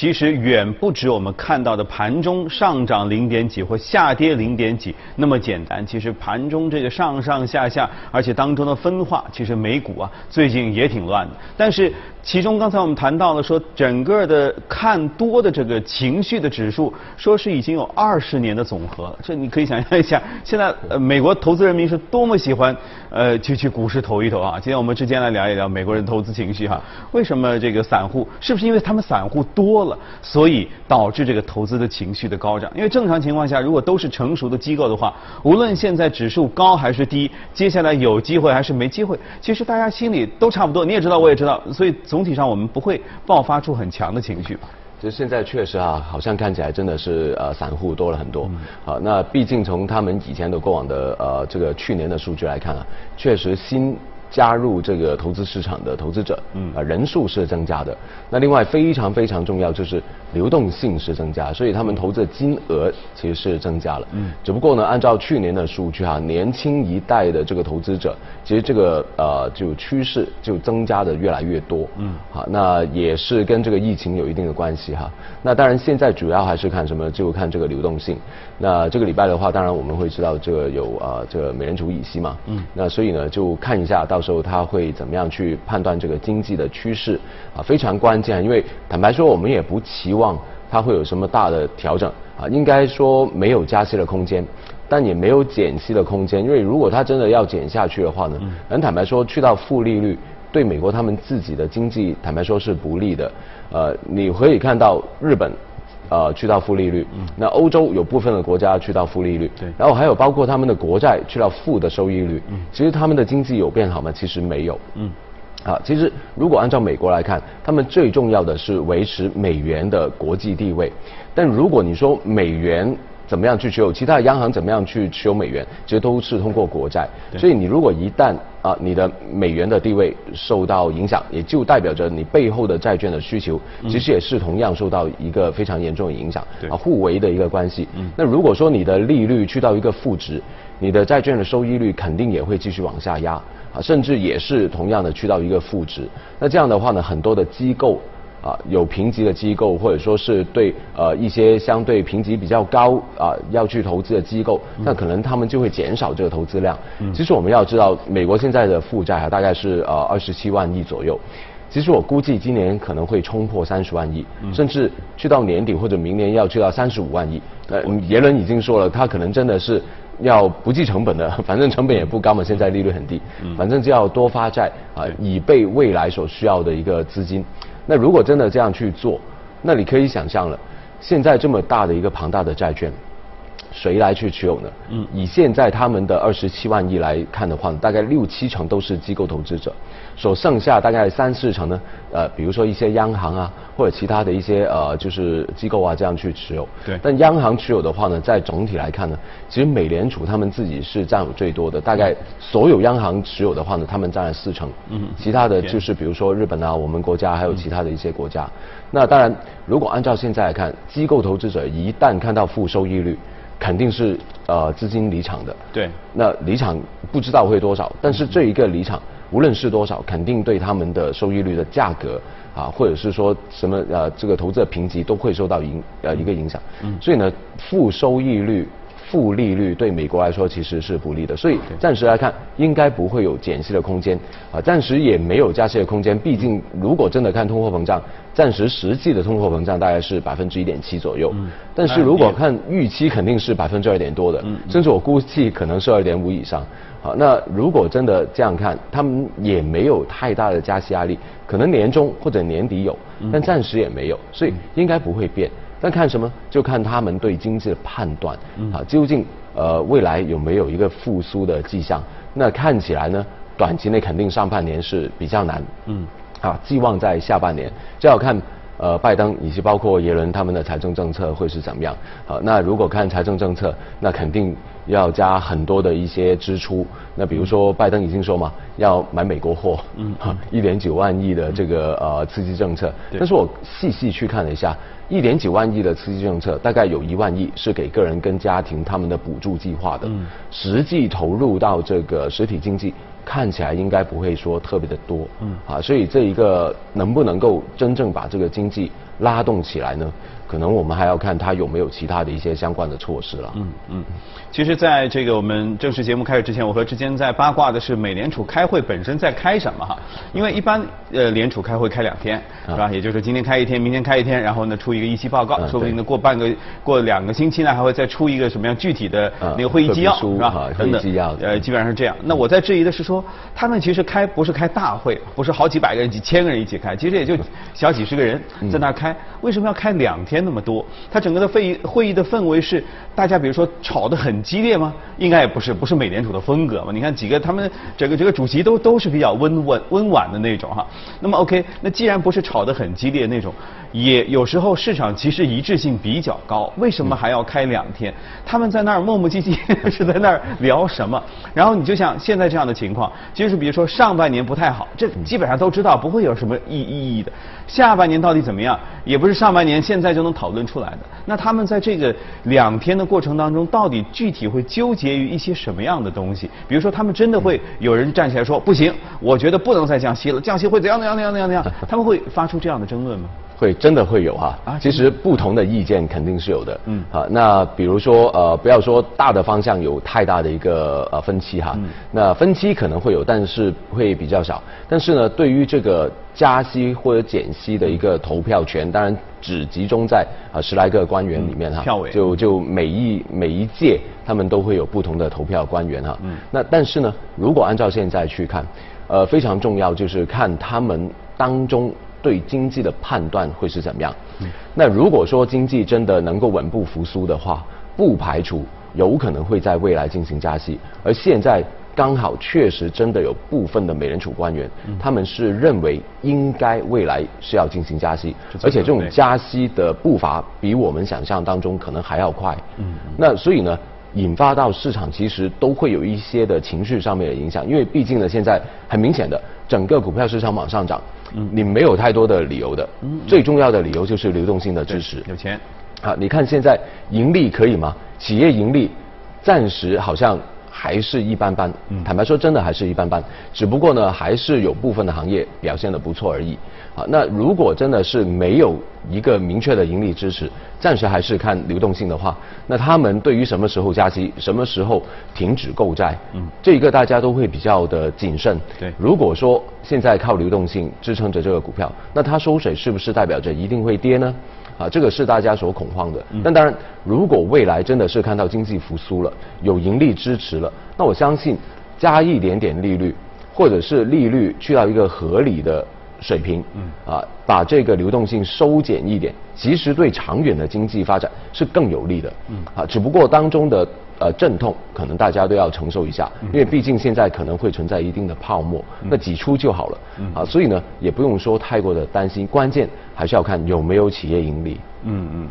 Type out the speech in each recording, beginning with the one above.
其实远不止我们看到的盘中上涨零点几或下跌零点几那么简单。其实盘中这个上上下下，而且当中的分化，其实美股啊最近也挺乱的。但是其中刚才我们谈到了说，整个的看多的这个情绪的指数，说是已经有二十年的总和了。这你可以想象一下，现在呃美国投资人民是多么喜欢呃去去股市投一投啊。今天我们之间来聊一聊美国人投资情绪哈。为什么这个散户是不是因为他们散户多了？所以导致这个投资的情绪的高涨。因为正常情况下，如果都是成熟的机构的话，无论现在指数高还是低，接下来有机会还是没机会，其实大家心里都差不多。你也知道，我也知道，所以总体上我们不会爆发出很强的情绪吧。就现在确实啊，好像看起来真的是呃散户多了很多。好，那毕竟从他们以前的过往的呃这个去年的数据来看啊，确实新。加入这个投资市场的投资者，嗯，啊人数是增加的。那另外非常非常重要就是流动性是增加，所以他们投资的金额其实是增加了。嗯，只不过呢，按照去年的数据哈，年轻一代的这个投资者，其实这个呃就趋势就增加的越来越多。嗯，好，那也是跟这个疫情有一定的关系哈。那当然现在主要还是看什么，就看这个流动性。那这个礼拜的话，当然我们会知道这个有啊这个美联储议息嘛。嗯，那所以呢就看一下到。时候他会怎么样去判断这个经济的趋势啊？非常关键，因为坦白说，我们也不期望它会有什么大的调整啊。应该说没有加息的空间，但也没有减息的空间。因为如果它真的要减下去的话呢，很坦白说，去到负利率，对美国他们自己的经济坦白说是不利的。呃，你可以看到日本。呃，去到负利率，那欧洲有部分的国家去到负利率，对，然后还有包括他们的国债去到负的收益率，嗯，其实他们的经济有变好吗？其实没有，嗯，啊，其实如果按照美国来看，他们最重要的是维持美元的国际地位，但如果你说美元。怎么样去持有？其他的央行怎么样去持有美元？其实都是通过国债。所以你如果一旦啊你的美元的地位受到影响，也就代表着你背后的债券的需求，其实也是同样受到一个非常严重的影响。啊，互为的一个关系。那如果说你的利率去到一个负值，你的债券的收益率肯定也会继续往下压啊，甚至也是同样的去到一个负值。那这样的话呢，很多的机构。啊，有评级的机构，或者说是对呃一些相对评级比较高啊要去投资的机构，那可能他们就会减少这个投资量。其实我们要知道，美国现在的负债啊大概是呃二十七万亿左右。其实我估计今年可能会冲破三十万亿，甚至去到年底或者明年要去到三十五万亿。呃，耶伦已经说了，他可能真的是要不计成本的，反正成本也不高嘛，现在利率很低，反正就要多发债啊，以备未来所需要的一个资金。那如果真的这样去做，那你可以想象了，现在这么大的一个庞大的债券，谁来去持有呢？嗯，以现在他们的二十七万亿来看的话，大概六七成都是机构投资者。所剩下大概三四成呢，呃，比如说一些央行啊，或者其他的一些呃，就是机构啊，这样去持有。对。但央行持有的话呢，在总体来看呢，其实美联储他们自己是占有最多的，大概所有央行持有的话呢，他们占了四成。嗯。其他的就是比如说日本啊，我们国家还有其他的一些国家。那当然，如果按照现在来看，机构投资者一旦看到负收益率，肯定是呃资金离场的。对。那离场不知道会多少，但是这一个离场。无论是多少，肯定对他们的收益率的价格啊，或者是说什么呃，这个投资的评级都会受到影呃一个影响。嗯。所以呢，负收益率、负利率对美国来说其实是不利的。所以暂时来看，应该不会有减息的空间啊，暂时也没有加息的空间。毕竟，如果真的看通货膨胀，暂时实际的通货膨胀大概是百分之一点七左右。嗯。但是如果看预期，肯定是百分之二点多的。嗯。甚至我估计可能是二点五以上。好，那如果真的这样看，他们也没有太大的加息压力，可能年终或者年底有，但暂时也没有，所以应该不会变。但看什么，就看他们对经济的判断，啊，究竟呃未来有没有一个复苏的迹象？那看起来呢，短期内肯定上半年是比较难，嗯，啊，寄望在下半年，这要看。呃，拜登以及包括耶伦他们的财政政策会是怎么样？好，那如果看财政政策，那肯定要加很多的一些支出。那比如说，拜登已经说嘛，要买美国货，嗯，一点九万亿的这个呃刺激政策。但是我细细去看了一下，一点九万亿的刺激政策，大概有一万亿是给个人跟家庭他们的补助计划的，实际投入到这个实体经济。看起来应该不会说特别的多，嗯，啊，所以这一个能不能够真正把这个经济拉动起来呢？可能我们还要看它有没有其他的一些相关的措施了。嗯嗯，其实，在这个我们正式节目开始之前，我和之间在八卦的是美联储开会本身在开什么哈？因为一般呃联储开会开两天是吧？也就是今天开一天，明天开一天，然后呢出一个议息报告，说不定呢过半个过两个星期呢还会再出一个什么样具体的那个会议纪要是吧？会议纪要呃基本上是这样。那我在质疑的是说，他们其实开不是开大会，不是好几百个人、几千个人一起开，其实也就小几十个人在那开，为什么要开两天那么多？他整个的会议会议的氛围是大家比如说吵得很激烈吗？应该也不是，不是美联储的风格嘛。你看几个他们整个这个主席都都是比较温温温婉的那种哈。那么 OK，那既然不是吵得很激烈那种，也有时候市场其实一致性比较高，为什么还要开两天？他们在那儿磨磨唧唧 是在那儿聊什么？然后你就像现在这样的情况，就是比如说上半年不太好，这基本上都知道不会有什么意意义的。下半年到底怎么样？也不是上半年现在就能讨论出来的。那他们在这个两天的过程当中，到底具体会纠结于一些什么样的东西？比如说，他们真的会有人站起来说不行，我觉得不能再降息了，降息会怎样怎样怎样怎样怎样？他们会发出这样的争论吗？会，真的会有哈。啊，其实不同的意见肯定是有的。嗯。啊，那比如说呃，不要说大的方向有太大的一个呃分歧哈。嗯。那分歧可能会有，但是会比较少。但是呢，对于这个加息或者减息的一个投票权，当然只集中在啊十来个官员里面哈。票委。就就每一每一届他们都会有不同的投票官员哈。嗯。那但是呢，如果按照现在去看，呃，非常重要就是看他们当中。对经济的判断会是怎么样？那如果说经济真的能够稳步复苏的话，不排除有可能会在未来进行加息。而现在刚好确实真的有部分的美联储官员，他们是认为应该未来是要进行加息，而且这种加息的步伐比我们想象当中可能还要快。嗯那所以呢，引发到市场其实都会有一些的情绪上面的影响，因为毕竟呢，现在很明显的整个股票市场往上涨。你没有太多的理由的，最重要的理由就是流动性的支持。有钱，好，你看现在盈利可以吗？企业盈利暂时好像还是一般般。坦白说，真的还是一般般。只不过呢，还是有部分的行业表现的不错而已。好，那如果真的是没有一个明确的盈利支持，暂时还是看流动性的话，那他们对于什么时候加息，什么时候停止购债，嗯，这一个大家都会比较的谨慎。对，如果说现在靠流动性支撑着这个股票，那它收水是不是代表着一定会跌呢？啊，这个是大家所恐慌的。但当然，如果未来真的是看到经济复苏了，有盈利支持了，那我相信加一点点利率，或者是利率去到一个合理的。水平，嗯。啊，把这个流动性收减一点，其实对长远的经济发展是更有利的，嗯。啊，只不过当中的呃阵痛，可能大家都要承受一下，因为毕竟现在可能会存在一定的泡沫，那挤出就好了，啊，所以呢，也不用说太过的担心，关键还是要看有没有企业盈利。嗯嗯，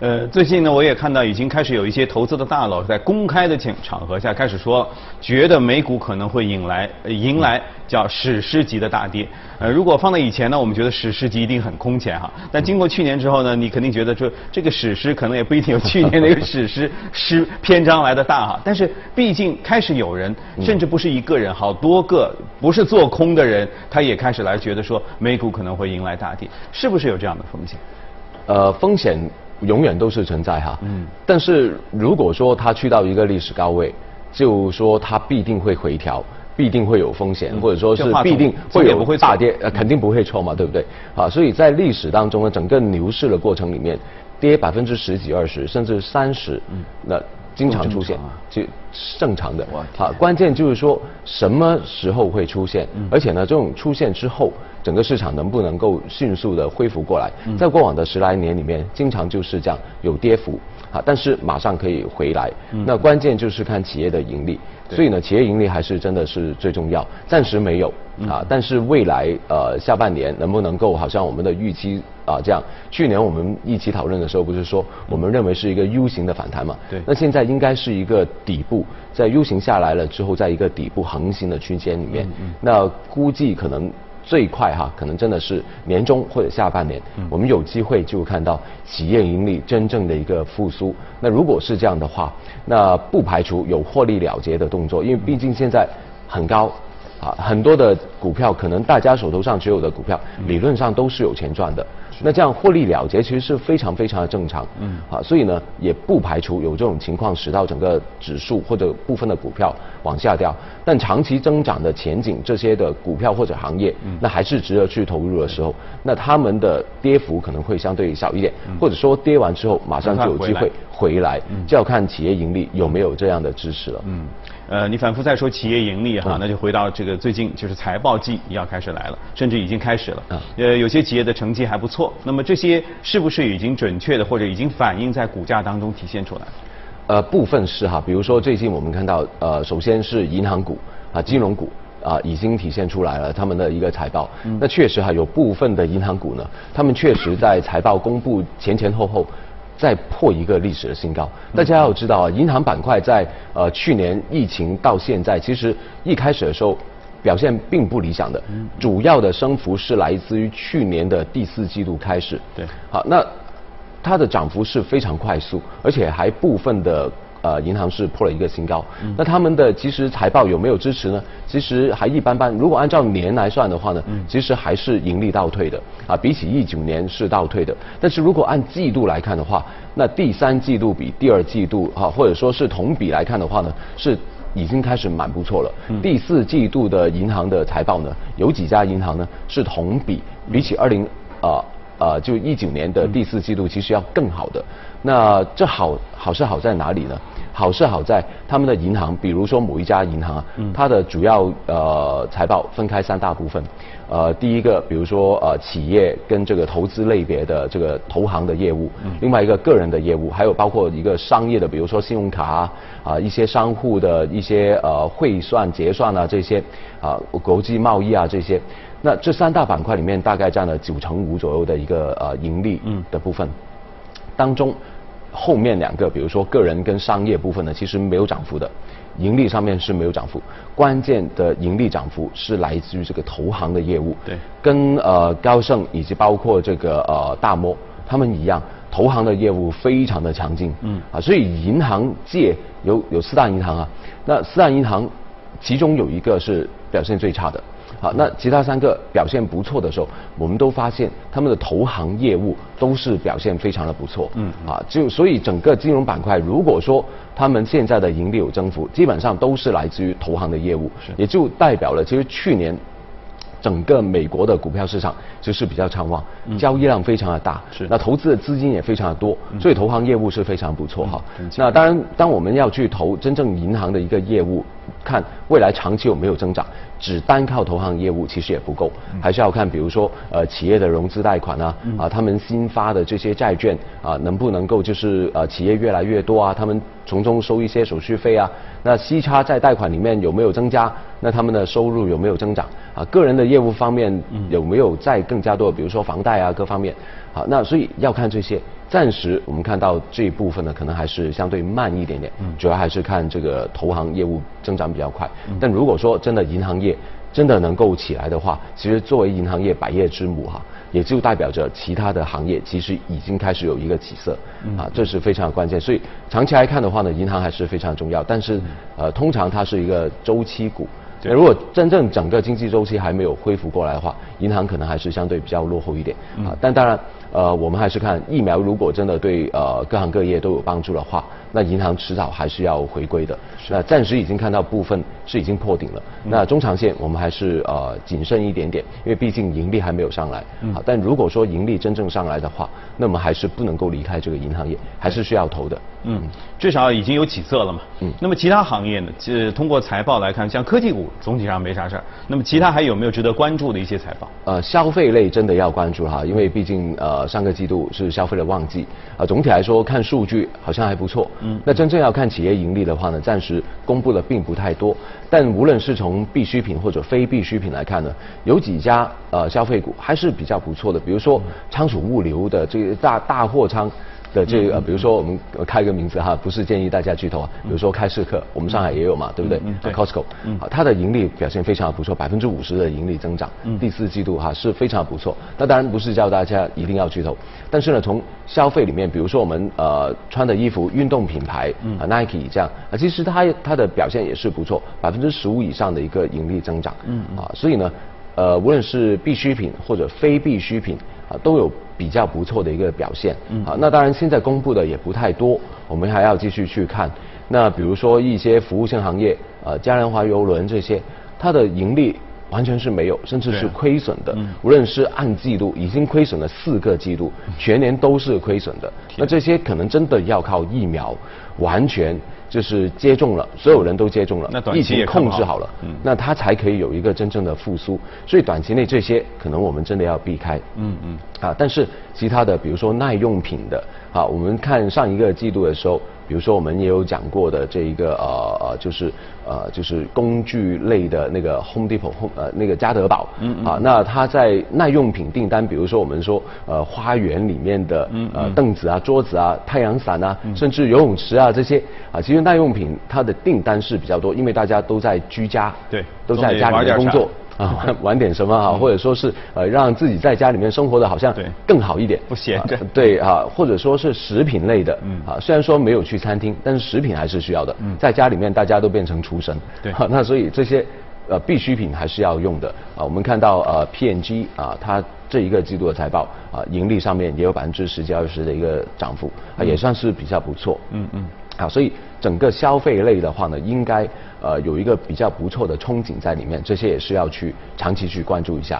呃，最近呢，我也看到已经开始有一些投资的大佬在公开的场场合下开始说，觉得美股可能会引来迎来叫史诗级的大跌。呃，如果放在以前呢，我们觉得史诗级一定很空前哈。但经过去年之后呢，你肯定觉得这这个史诗可能也不一定有去年那个史诗诗篇章来的大哈。但是毕竟开始有人，甚至不是一个人，好多个不是做空的人，他也开始来觉得说美股可能会迎来大跌，是不是有这样的风险？呃，风险永远都是存在哈。嗯。但是如果说它去到一个历史高位，就说它必定会回调，必定会有风险，或者说是必定会有大跌，呃，肯定不会错嘛，对不对？啊，所以在历史当中呢，整个牛市的过程里面，跌百分之十几、二十，甚至三十，嗯那经常出现，就正常的。好，关键就是说什么时候会出现，而且呢，这种出现之后。整个市场能不能够迅速的恢复过来？在过往的十来年里面，经常就是这样有跌幅啊，但是马上可以回来。那关键就是看企业的盈利，所以呢，企业盈利还是真的是最重要。暂时没有啊，但是未来呃下半年能不能够好像我们的预期啊这样？去年我们一起讨论的时候，不是说我们认为是一个 U 型的反弹嘛？对。那现在应该是一个底部，在 U 型下来了之后，在一个底部横行的区间里面，那估计可能。最快哈，可能真的是年中或者下半年，我们有机会就看到企业盈利真正的一个复苏。那如果是这样的话，那不排除有获利了结的动作，因为毕竟现在很高，啊，很多的股票可能大家手头上持有的股票，理论上都是有钱赚的。那这样获利了结其实是非常非常的正常。嗯，啊，所以呢，也不排除有这种情况使到整个指数或者部分的股票往下掉。但长期增长的前景，这些的股票或者行业，那还是值得去投入的时候，那他们的跌幅可能会相对小一点，或者说跌完之后马上就有机会回来，就要看企业盈利有没有这样的支持了。嗯。呃，你反复在说企业盈利哈，那就回到这个最近就是财报季要开始来了，甚至已经开始了。呃，有些企业的成绩还不错，那么这些是不是已经准确的或者已经反映在股价当中体现出来？呃，部分是哈，比如说最近我们看到，呃，首先是银行股啊，金融股啊，已经体现出来了他们的一个财报。那确实哈，有部分的银行股呢，他们确实在财报公布前前后后。再破一个历史的新高。大家要知道啊，银行板块在呃去年疫情到现在，其实一开始的时候表现并不理想的。主要的升幅是来自于去年的第四季度开始。对。好，那它的涨幅是非常快速，而且还部分的。呃，银行是破了一个新高，那他们的其实财报有没有支持呢？其实还一般般。如果按照年来算的话呢，其实还是盈利倒退的啊，比起一九年是倒退的。但是如果按季度来看的话，那第三季度比第二季度啊，或者说是同比来看的话呢，是已经开始蛮不错了。第四季度的银行的财报呢，有几家银行呢是同比比起二零啊。呃，就一九年的第四季度，其实要更好的。那这好好是好在哪里呢？好是好在他们的银行，比如说某一家银行啊，它的主要呃财报分开三大部分。呃，第一个，比如说呃企业跟这个投资类别的这个投行的业务，另外一个个人的业务，还有包括一个商业的，比如说信用卡啊，啊一些商户的一些呃汇算结算啊这些啊国际贸易啊这些。那这三大板块里面大概占了九成五左右的一个呃盈利的部分，当中后面两个，比如说个人跟商业部分呢，其实没有涨幅的，盈利上面是没有涨幅，关键的盈利涨幅是来自于这个投行的业务，对，跟呃高盛以及包括这个呃大摩他们一样，投行的业务非常的强劲，嗯，啊，所以银行界有有四大银行啊，那四大银行其中有一个是表现最差的。好，那其他三个表现不错的时候，我们都发现他们的投行业务都是表现非常的不错。嗯，啊，就所以整个金融板块，如果说他们现在的盈利有增幅，基本上都是来自于投行的业务，也就代表了其实去年。整个美国的股票市场就是比较畅旺，交易量非常的大，是那投资的资金也非常的多，所以投行业务是非常不错哈。那当然，当我们要去投真正银行的一个业务，看未来长期有没有增长，只单靠投行业务其实也不够，还是要看比如说呃企业的融资贷款啊，啊他们新发的这些债券啊能不能够就是呃企业越来越多啊，他们从中收一些手续费啊。那息差在贷款里面有没有增加？那他们的收入有没有增长？啊，个人的业务方面有没有再更加多？比如说房贷啊，各方面。好，那所以要看这些。暂时我们看到这一部分呢，可能还是相对慢一点点。嗯。主要还是看这个投行业务增长比较快。但如果说真的银行业真的能够起来的话，其实作为银行业百业之母哈。也就代表着其他的行业其实已经开始有一个起色，啊，这是非常关键。所以长期来看的话呢，银行还是非常重要。但是，呃，通常它是一个周期股。如果真正整个经济周期还没有恢复过来的话，银行可能还是相对比较落后一点。啊，但当然，呃，我们还是看疫苗如果真的对呃各行各业都有帮助的话。那银行迟早还是要回归的。那暂时已经看到部分是已经破顶了。那中长线我们还是呃谨慎一点点，因为毕竟盈利还没有上来。好，但如果说盈利真正上来的话，那么还是不能够离开这个银行业，还是需要投的。嗯，至少已经有起色了嘛。嗯。那么其他行业呢？呃，通过财报来看，像科技股总体上没啥事儿。那么其他还有没有值得关注的一些财报？呃，消费类真的要关注哈，因为毕竟呃上个季度是消费的旺季。啊，总体来说看数据好像还不错。嗯，那真正要看企业盈利的话呢，暂时公布的并不太多。但无论是从必需品或者非必需品来看呢，有几家呃消费股还是比较不错的，比如说仓储物流的这个大大货仓。的这个，比如说我们开一个名字哈，不是建议大家去投啊。比如说开市客，我们上海也有嘛，对不对？Costco，啊，它的盈利表现非常不错，百分之五十的盈利增长，第四季度哈是非常不错。那当然不是叫大家一定要去投，但是呢，从消费里面，比如说我们呃穿的衣服，运动品牌啊 Nike 这样啊，其实它它的表现也是不错，百分之十五以上的一个盈利增长，啊，所以呢。呃，无论是必需品或者非必需品啊，都有比较不错的一个表现。嗯，啊，那当然现在公布的也不太多，我们还要继续去看。那比如说一些服务性行业，呃，嘉年华邮轮这些，它的盈利。完全是没有，甚至是亏损的。无论是按季度，已经亏损了四个季度，全年都是亏损的。那这些可能真的要靠疫苗，完全就是接种了，所有人都接种了，疫情控制好了，那它才可以有一个真正的复苏。所以短期内这些可能我们真的要避开。嗯嗯。啊，但是其他的，比如说耐用品的，啊，我们看上一个季度的时候。比如说，我们也有讲过的这一个呃呃，就是呃就是工具类的那个 Home Depot Home 呃那个家得宝，嗯嗯，啊，那它在耐用品订单，比如说我们说呃花园里面的呃凳子啊、桌子啊、太阳伞啊，甚至游泳池啊这些啊，其实耐用品它的订单是比较多，因为大家都在居家，对，都在家里面工作。啊，玩点什么啊，或者说是呃，让自己在家里面生活的好像更好一点，不闲着。对啊，或者说是食品类的，嗯啊，虽然说没有去餐厅，但是食品还是需要的。嗯，在家里面大家都变成厨神，对，那所以这些呃必需品还是要用的啊。我们看到呃 P&G 啊，它这一个季度的财报啊，盈利上面也有百分之十几二十的一个涨幅，啊，也算是比较不错。嗯嗯。啊，所以整个消费类的话呢，应该呃有一个比较不错的憧憬在里面，这些也是要去长期去关注一下。